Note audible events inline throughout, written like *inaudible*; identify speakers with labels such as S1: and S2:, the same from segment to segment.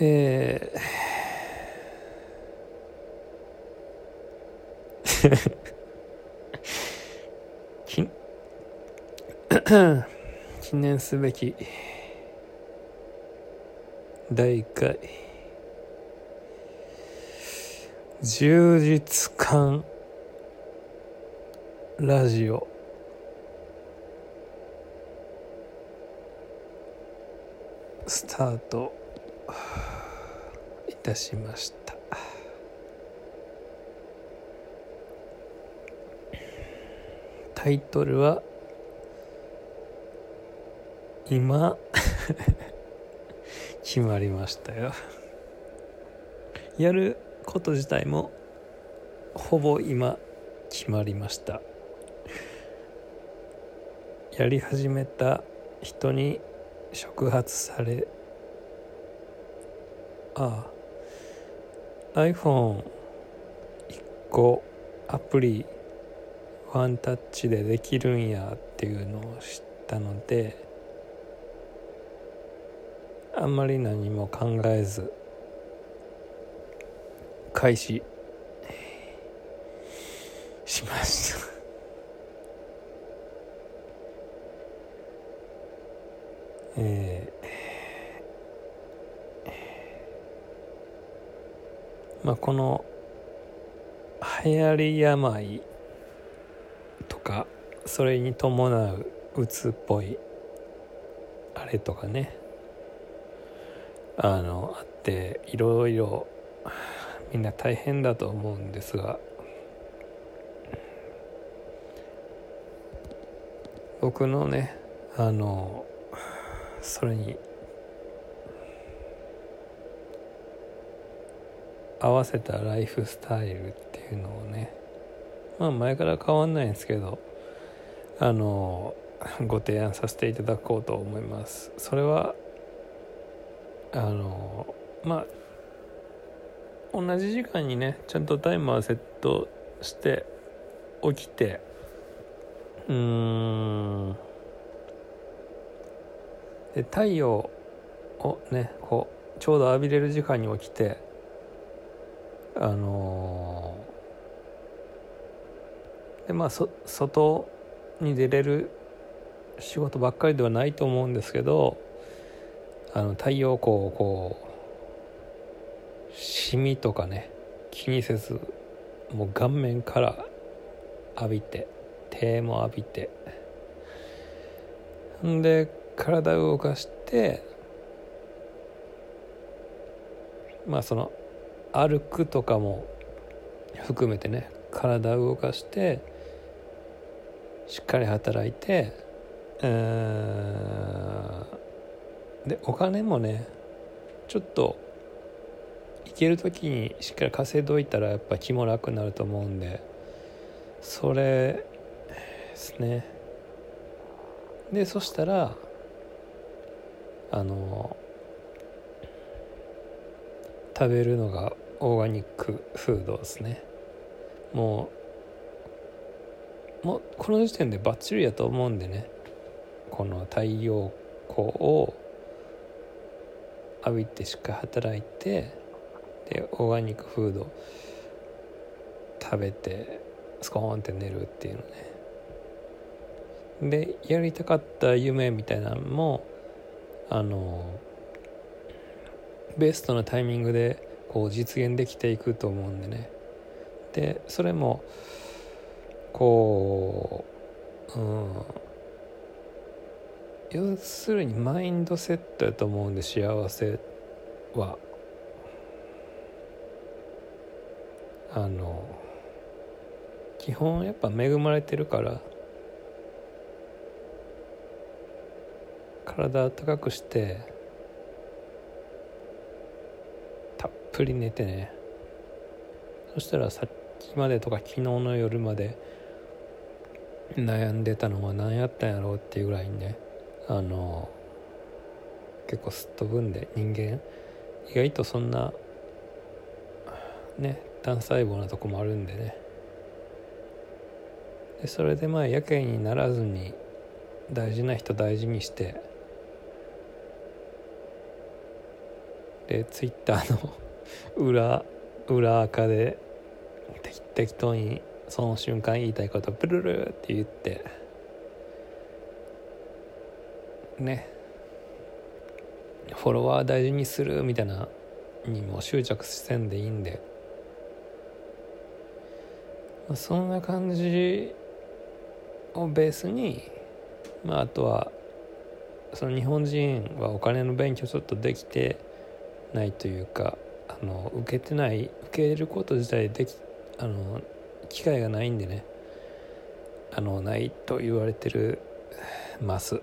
S1: えーき記念すべき第1回充実感ラジオ。スタート。いたしました。タイトルは今 *laughs* 決まりましたよ。やること自体もほぼ今決まりました。やり始めた人に触発されああ iPhone1 個アプリワンタッチでできるんやっていうのを知ったのであんまり何も考えず開始しました。えー、まあこの流行り病とかそれに伴ううつっぽいあれとかねあのあっていろいろみんな大変だと思うんですが僕のねあのそれに合わせたライフスタイルっていうのをねまあ前から変わんないんですけどあのご提案させていただこうと思います。それはあのまあ同じ時間にねちゃんとタイマーセットして起きてうーんで太陽をねこうちょうど浴びれる時間に起きてあのー、でまあそ外に出れる仕事ばっかりではないと思うんですけどあの太陽光をこうシミとかね気にせずもう顔面から浴びて手も浴びて。んで体を動かしてまあその歩くとかも含めてね体を動かしてしっかり働いてでお金もねちょっと行ける時にしっかり稼いどいたらやっぱ気も楽になると思うんでそれですね。でそしたらあの食べるのがオーガニックフードですね。もうもうこの時点でバッチリやと思うんでね。この太陽光を浴びてしっかり働いてでオーガニックフード食べてスコーンって寝るっていうのね。でやりたかった夢みたいなのもあのベストなタイミングでこう実現できていくと思うんでね。でそれもこう、うん、要するにマインドセットやと思うんで幸せは。あの基本やっぱ恵まれてるから体温かくしてたっぷり寝てね。そしたらさっきまでとか昨日の夜まで悩んでたのは何やったんやろうっていうぐらいにねあの結構すっ飛ぶんで人間。意外とそんなね単細胞なとこもあるんでね。でそれでまあやけにならずに大事な人大事にしてでツイッターの裏裏垢で適当にその瞬間言いたいことをプルルって言って。ね。フォロワー大事にするみたいなにも執着せんでいいんで。そんな感じをベースにまああとはその日本人はお金の勉強ちょっとできてないというかあの受けてない受けること自体できあの機会がないんでね。あのないと言われてるます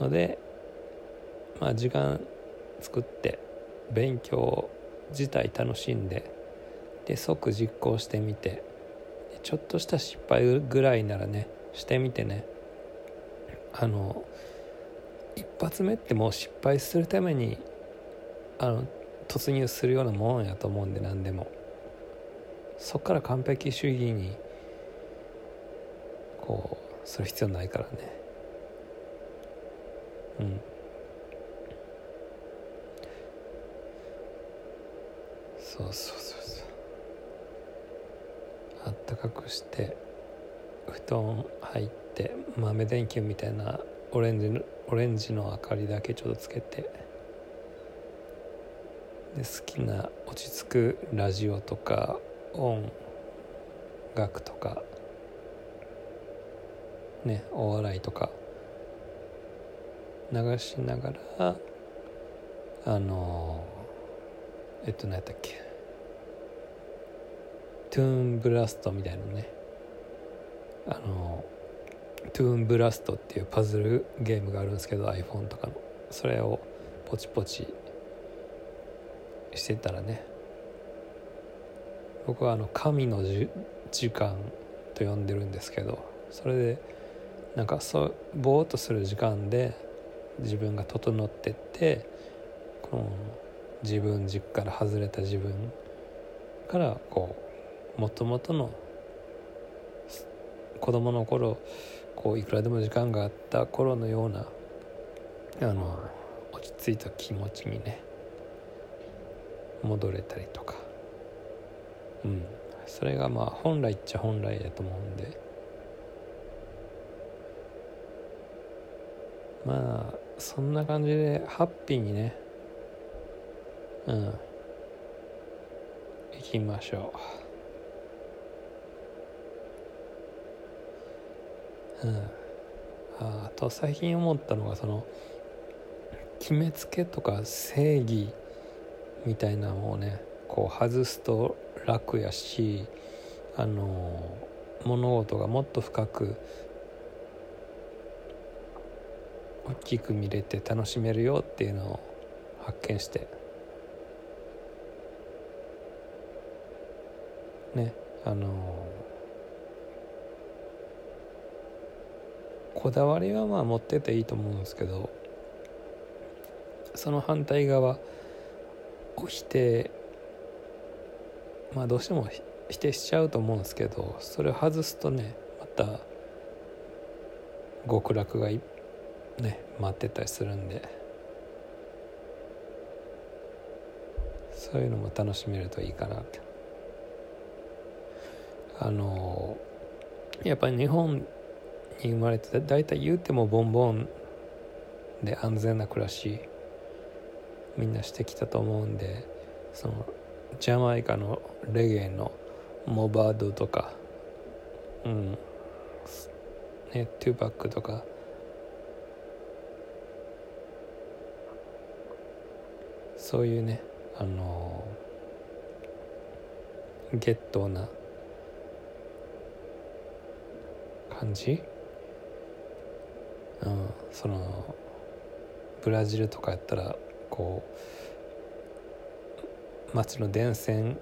S1: のでまあ時間作って勉強自体楽しんでで即実行してみてちょっとした失敗ぐらいならねしてみてね。あの一発目ってもう失敗するためにあの突入するようなもんやと思うんで何でも。そっから完璧主義にこうする必要ないからね。うん。そうそうそうそう。あったかくして布団入って豆電球みたいなオレンジのオレンジの明かりだけちょっとつけて。で好きな落ち着くラジオとか音楽とかねお笑いとか流しながらあのえっと何やったっけ。トゥーンブラストみたいなね。あのトゥーンブラストっていうパズルゲームがあるんですけど iPhone とかの。それをポチポチしてたらね僕はあの神のじ時間と呼んでるんですけどそれでなんかそうぼーっとする時間で自分が整ってってこの自分軸から外れた自分からこうもともとの子供の頃こういくらでも時間があった頃のようなあの落ち着いた気持ちにね戻れたりとか。うん。それがまあ本来っちゃ本来だと思うんで。まあそんな感じでハッピーにねうん。行きましょう。うん。あと最近思ったのがその決めつけとか正義みたいなのをねこう外すと楽やしあの物事がもっと深く大きく見れて楽しめるよっていうのを発見して。ねあのこだわりはまあ持ってていいと思うんですけどその反対側を否定まあどうしても否定しちゃうと思うんですけどそれを外すとねまた極楽がね待ってたりするんでそういうのも楽しめるといいかなって。あのやっぱり日本に生まれて大体言うてもボンボンで安全な暮らしみんなしてきたと思うんでそのジャマイカのレゲエのモバードとかうんねトゥーバックとかそういうねあのゲットな感じうん。そのブラジルとかやったらこう街の電線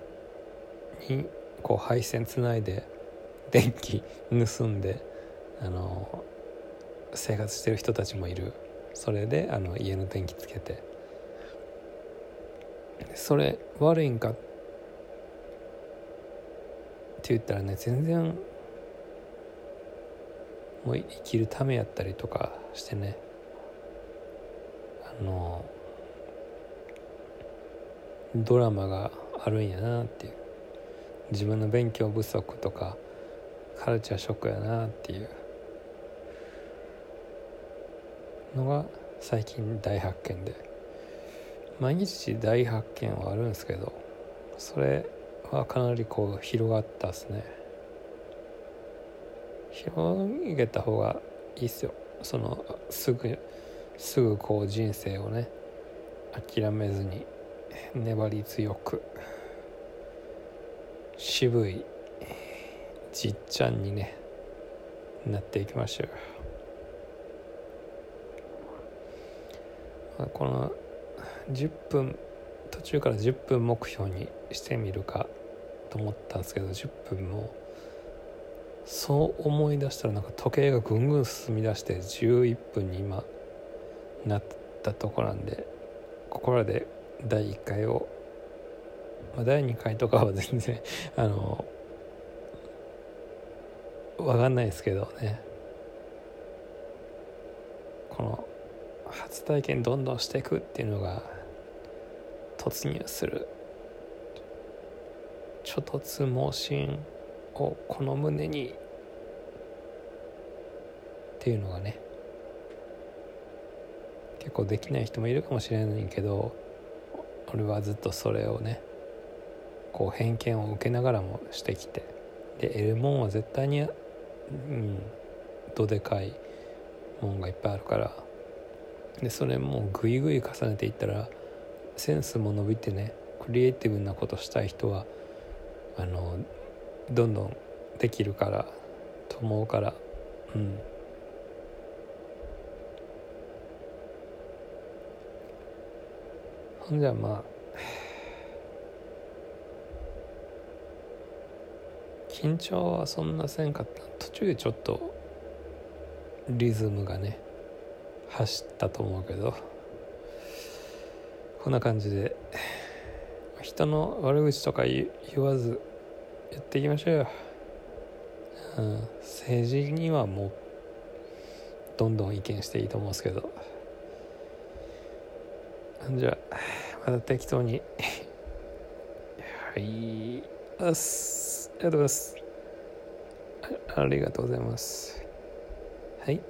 S1: にこう配線つないで電気盗んであの生活してる人たちもいる。それであの家の電気つけて。それ悪いんかって言ったらね全然もう生きるためやったりとかしてね。あのドラマがあるんやなっていう。自分の勉強不足とかカルチャーショックやなっていう。のが最近大発見で。毎日大発見はあるんですけどそれはかなりこう広がったっすね。広げた方がいいっすよ。そのすぐすぐこう人生をね諦めずに粘り強く渋いじっちゃんにねなっていきましょうこの10分途中から10分目標にしてみるかと思ったんですけど10分もそう思い出したらなんか時計がぐんぐん進み出して11分に今なったとこなんでここらで第1回を、まあ、第2回とかは全然 *laughs* あの分かんないですけどね。この初体験どんどんしていくっていうのが突入する諸突猛進をこの胸にっていうのがね結構できない人もいるかもしれないけど俺はずっとそれをねこう偏見を受けながらもしてきてで得るもんは絶対にうんどでかいもんがいっぱいあるからでそれもぐいぐい重ねていったらセンスも伸びてねクリエイティブなことしたい人はあのどんどんできるからと思うから。うん。ほんじゃまあ *sighs* 緊張はそんなせんかった。途中でちょっとリズムがね走ったと思うけどこんな感じで人の悪口とか言わずやっていきましょうよ、うん、政治にはもうどんどん意見していいと思うんですけど。じゃあまた適当に。はい。あす。ありがとうございます。ありがとうございます。はい。